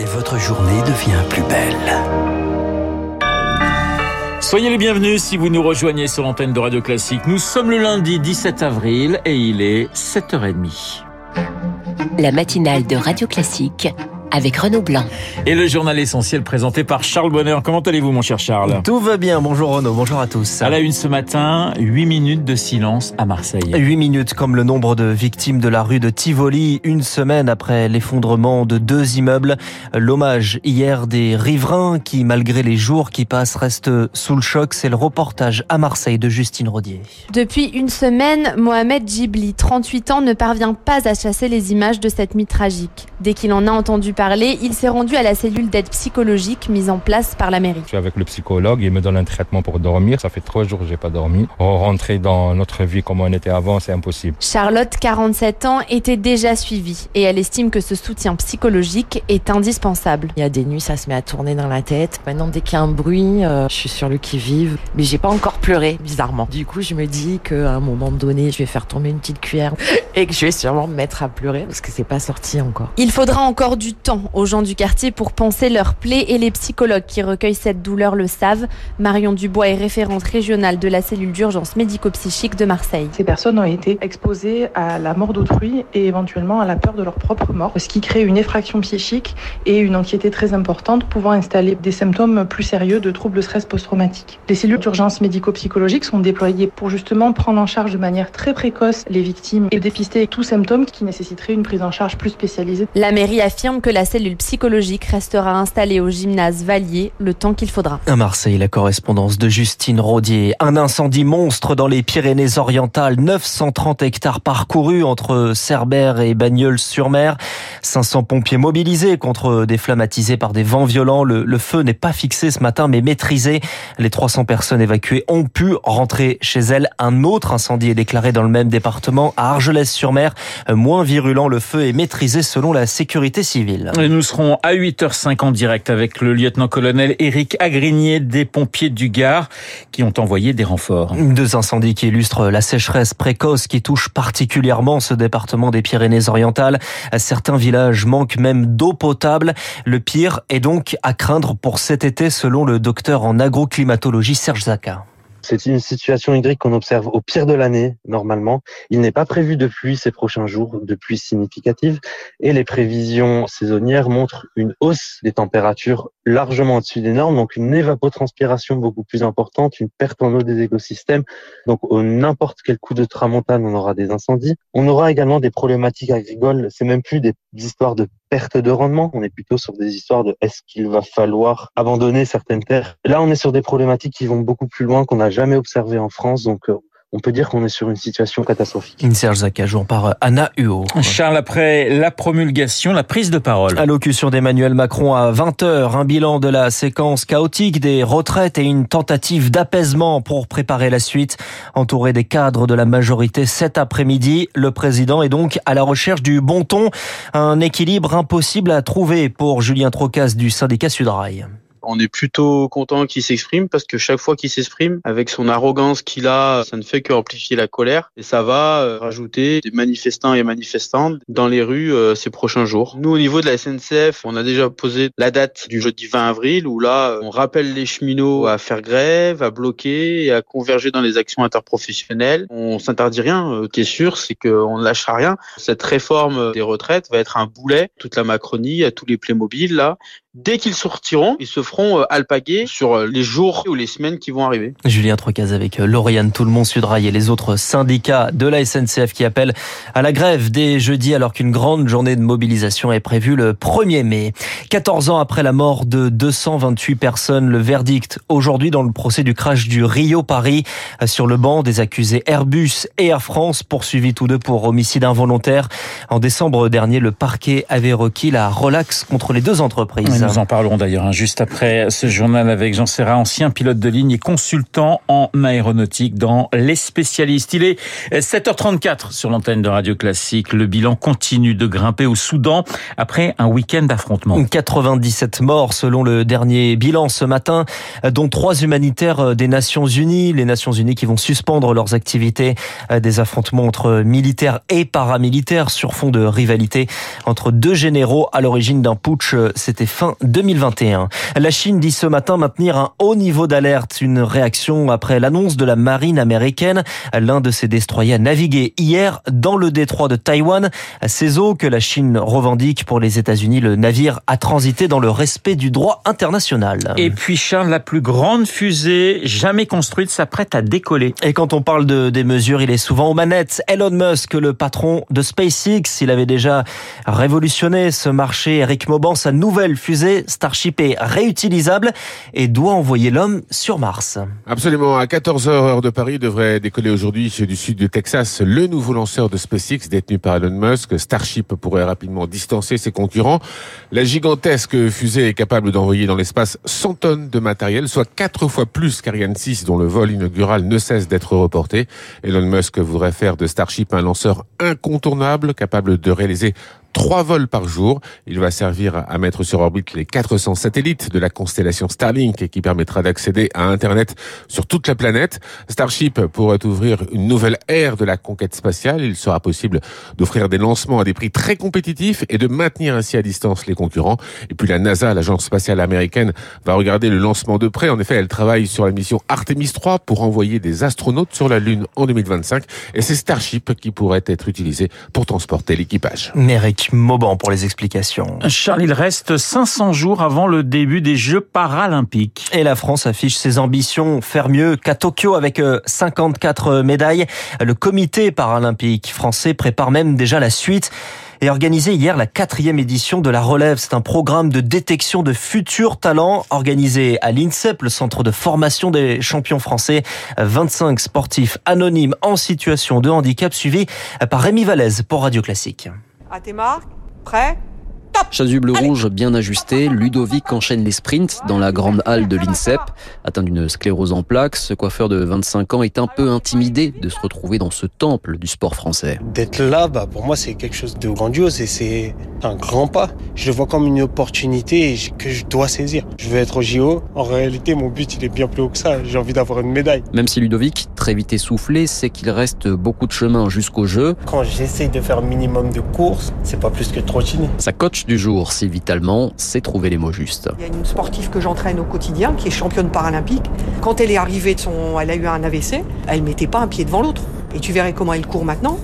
et votre journée devient plus belle. Soyez les bienvenus si vous nous rejoignez sur l'antenne de Radio Classique. Nous sommes le lundi 17 avril et il est 7h30. La matinale de Radio Classique avec Renaud Blanc. Et le journal essentiel présenté par Charles Bonner. Comment allez-vous, mon cher Charles? Tout va bien. Bonjour Renaud. Bonjour à tous. À la une ce matin, 8 minutes de silence à Marseille. 8 minutes comme le nombre de victimes de la rue de Tivoli, une semaine après l'effondrement de deux immeubles. L'hommage hier des riverains qui, malgré les jours qui passent, restent sous le choc. C'est le reportage à Marseille de Justine Rodier. Depuis une semaine, Mohamed Djibli, 38 ans, ne parvient pas à chasser les images de cette nuit tragique. Dès qu'il en a entendu parler, il s'est rendu à la cellule d'aide psychologique mise en place par la mairie. Je suis avec le psychologue, il me donne un traitement pour dormir. Ça fait trois jours que j'ai pas dormi. Rentrer dans notre vie comme on était avant, c'est impossible. Charlotte, 47 ans, était déjà suivie et elle estime que ce soutien psychologique est indispensable. Il y a des nuits, ça se met à tourner dans la tête. Maintenant, dès qu'il y a un bruit, euh, je suis sur le qui-vive. Mais j'ai pas encore pleuré, bizarrement. Du coup, je me dis qu'à un moment donné, je vais faire tomber une petite cuillère et que je vais sûrement me mettre à pleurer parce que c'est pas sorti encore. Il faudra encore du temps aux gens du quartier pour penser leurs plaies et les psychologues qui recueillent cette douleur le savent. Marion Dubois est référente régionale de la cellule d'urgence médico-psychique de Marseille. Ces personnes ont été exposées à la mort d'autrui et éventuellement à la peur de leur propre mort, ce qui crée une effraction psychique et une anxiété très importante pouvant installer des symptômes plus sérieux de troubles stress post-traumatique. Les cellules d'urgence médico-psychologique sont déployées pour justement prendre en charge de manière très précoce les victimes et dépister tout symptôme qui nécessiterait une prise en charge plus spécialisée. La mairie affirme que la cellule psychologique restera installée au gymnase Valier le temps qu'il faudra. À Marseille, la correspondance de Justine Rodier. Un incendie monstre dans les Pyrénées-Orientales. 930 hectares parcourus entre Cerbère et Bagnols-sur-Mer. 500 pompiers mobilisés contre des flammes par des vents violents. Le, le feu n'est pas fixé ce matin, mais maîtrisé. Les 300 personnes évacuées ont pu rentrer chez elles. Un autre incendie est déclaré dans le même département, à Argelès-sur-Mer. Moins virulent, le feu est maîtrisé selon la sécurité civile. Nous serons à 8h05 en direct avec le lieutenant-colonel Éric Agrigné des pompiers du Gard qui ont envoyé des renforts. Deux incendies qui illustrent la sécheresse précoce qui touche particulièrement ce département des Pyrénées-Orientales. Certains villages manquent même d'eau potable. Le pire est donc à craindre pour cet été selon le docteur en agroclimatologie Serge Zaka. C'est une situation hydrique qu'on observe au pire de l'année, normalement. Il n'est pas prévu de pluie ces prochains jours, de pluie significative. Et les prévisions saisonnières montrent une hausse des températures largement au-dessus des normes, donc une évapotranspiration beaucoup plus importante, une perte en eau des écosystèmes. Donc, au n'importe quel coup de tramontane, on aura des incendies. On aura également des problématiques agricoles. C'est même plus des histoires de perte de rendement. On est plutôt sur des histoires de est-ce qu'il va falloir abandonner certaines terres. Là, on est sur des problématiques qui vont beaucoup plus loin qu'on n'a jamais observé en France. Donc, on peut dire qu'on est sur une situation catastrophique. Serge Zacajou, par Anna Huot. Charles, après la promulgation, la prise de parole. Allocution d'Emmanuel Macron à 20h, un bilan de la séquence chaotique des retraites et une tentative d'apaisement pour préparer la suite. Entouré des cadres de la majorité cet après-midi, le président est donc à la recherche du bon ton, un équilibre impossible à trouver pour Julien Trocas du syndicat Sudrail. On est plutôt content qu'il s'exprime parce que chaque fois qu'il s'exprime, avec son arrogance qu'il a, ça ne fait qu'amplifier la colère et ça va euh, rajouter des manifestants et manifestantes dans les rues euh, ces prochains jours. Nous, au niveau de la SNCF, on a déjà posé la date du jeudi 20 avril où là, on rappelle les cheminots à faire grève, à bloquer et à converger dans les actions interprofessionnelles. On s'interdit rien. Euh, Ce qui est sûr, c'est qu'on ne lâchera rien. Cette réforme des retraites va être un boulet. Toute la Macronie, à tous les Playmobil là, dès qu'ils sortiront, ils se feront alpaguer sur les jours ou les semaines qui vont arriver. Julien Trocaz avec Lauriane Toulmont Sudrail et les autres syndicats de la SNCF qui appellent à la grève dès jeudi alors qu'une grande journée de mobilisation est prévue le 1er mai. 14 ans après la mort de 228 personnes, le verdict aujourd'hui dans le procès du crash du Rio Paris sur le banc des accusés Airbus et Air France poursuivis tous deux pour homicide involontaire. En décembre dernier, le parquet avait requis la relaxe contre les deux entreprises. Nous en parlerons d'ailleurs hein, juste après ce journal avec Jean Serra, ancien pilote de ligne et consultant en aéronautique dans Les Spécialistes. Il est 7h34 sur l'antenne de Radio Classique. Le bilan continue de grimper au Soudan après un week-end d'affrontement. 97 morts selon le dernier bilan ce matin, dont trois humanitaires des Nations Unies. Les Nations Unies qui vont suspendre leurs activités des affrontements entre militaires et paramilitaires sur fond de rivalité entre deux généraux à l'origine d'un putsch. C'était fin 2021. La Chine dit ce matin maintenir un haut niveau d'alerte, une réaction après l'annonce de la marine américaine. L'un de ses destroyers a navigué hier dans le détroit de Taïwan. Ces eaux que la Chine revendique pour les États-Unis, le navire a transité dans le respect du droit international. Et puis Charles, la plus grande fusée jamais construite s'apprête à décoller. Et quand on parle de des mesures, il est souvent aux manettes. Elon Musk, le patron de SpaceX, il avait déjà révolutionné ce marché. Eric Mauban, sa nouvelle fusée Starship est réutilisable et doit envoyer l'homme sur Mars. Absolument. À 14h heure de Paris, devrait décoller aujourd'hui du sud du Texas le nouveau lanceur de SpaceX détenu par Elon Musk. Starship pourrait rapidement distancer ses concurrents. La gigantesque fusée est capable d'envoyer dans l'espace 100 tonnes de matériel, soit quatre fois plus qu'Ariane 6 dont le vol inaugural ne cesse d'être reporté. Elon Musk voudrait faire de Starship un lanceur incontournable, capable de réaliser trois vols par jour. Il va servir à mettre sur orbite les 400 satellites de la constellation Starlink qui permettra d'accéder à Internet sur toute la planète. Starship pourrait ouvrir une nouvelle ère de la conquête spatiale. Il sera possible d'offrir des lancements à des prix très compétitifs et de maintenir ainsi à distance les concurrents. Et puis la NASA, l'agence spatiale américaine, va regarder le lancement de près. En effet, elle travaille sur la mission Artemis 3 pour envoyer des astronautes sur la Lune en 2025. Et c'est Starship qui pourrait être utilisé pour transporter l'équipage. Mauban pour les explications. Charles, il reste 500 jours avant le début des Jeux paralympiques. Et la France affiche ses ambitions faire mieux qu'à Tokyo avec 54 médailles. Le comité paralympique français prépare même déjà la suite et organisé hier la quatrième édition de la Relève. C'est un programme de détection de futurs talents organisé à l'INSEP, le centre de formation des champions français. 25 sportifs anonymes en situation de handicap suivis par Rémi Vallès pour Radio Classique. À tes marques, prêt Chasuble rouge bien ajusté, Ludovic enchaîne les sprints dans la grande halle de l'INSEP. Atteint d'une sclérose en plaques, ce coiffeur de 25 ans est un peu intimidé de se retrouver dans ce temple du sport français. D'être là, bah, pour moi, c'est quelque chose de grandiose et c'est un grand pas. Je le vois comme une opportunité que je dois saisir. Je veux être au JO. En réalité, mon but, il est bien plus haut que ça. J'ai envie d'avoir une médaille. Même si Ludovic, très vite essoufflé, sait qu'il reste beaucoup de chemin jusqu'au jeu. Quand j'essaie de faire un minimum de courses, c'est pas plus que trottiner. Sa coach du jour, Sylvie Tallement, sait trouver les mots justes. Il y a une sportive que j'entraîne au quotidien qui est championne paralympique. Quand elle est arrivée de son, elle a eu un AVC, elle mettait pas un pied devant l'autre. Et tu verrais comment elle court maintenant.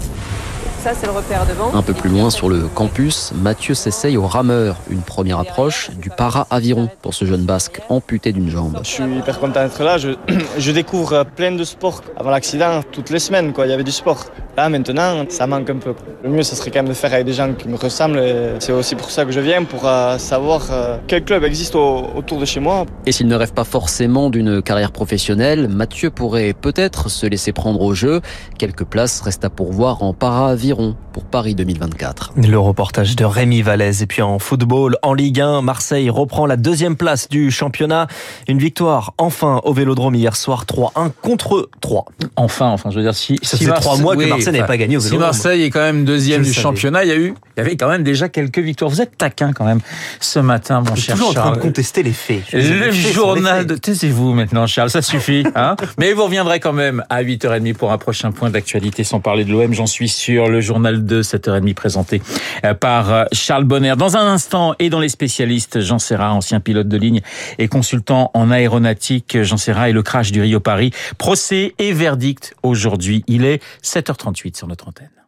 Ça, c'est le repère devant. Un peu plus loin sur le campus, Mathieu s'essaye au rameur. Une première approche du para-aviron pour ce jeune basque amputé d'une jambe. Je suis hyper content d'être là. Je, je, découvre plein de sports. Avant l'accident, toutes les semaines, quoi, il y avait du sport. Là, maintenant, ça manque un peu. Le mieux, ce serait quand même de faire avec des gens qui me ressemblent. C'est aussi pour ça que je viens, pour euh, savoir euh, quel club existe au, autour de chez moi. Et s'il ne rêve pas forcément d'une carrière professionnelle, Mathieu pourrait peut-être se laisser prendre au jeu. Quelques places restent à pourvoir en para-aviron pour Paris 2024. Le reportage de Rémi Vallès. Et puis en football, en Ligue 1, Marseille reprend la deuxième place du championnat. Une victoire enfin au Vélodrome hier soir 3-1 contre 3. Enfin, enfin, je veux dire, si, ça si fait trois mois que Marseille n'avait pas gagné au Vélodrome. Si Marseille est quand même deuxième du championnat, il y a eu, il y avait quand même déjà quelques victoires. Vous êtes taquin quand même ce matin, mon cher toujours Charles. en train de contester les faits. Le journal de, taisez-vous maintenant, Charles, ça suffit, hein. Mais vous reviendrez quand même à 8h30 pour un prochain point d'actualité sans parler de l'OM, j'en suis sûr. Le journal de 7h30 présenté par Charles Bonner. Dans un instant, et dans les spécialistes, Jean Serra, ancien pilote de ligne et consultant en aéronautique, Jean Serra et le crash du Rio Paris. Procès et verdict aujourd'hui. Il est 7h38 sur notre antenne.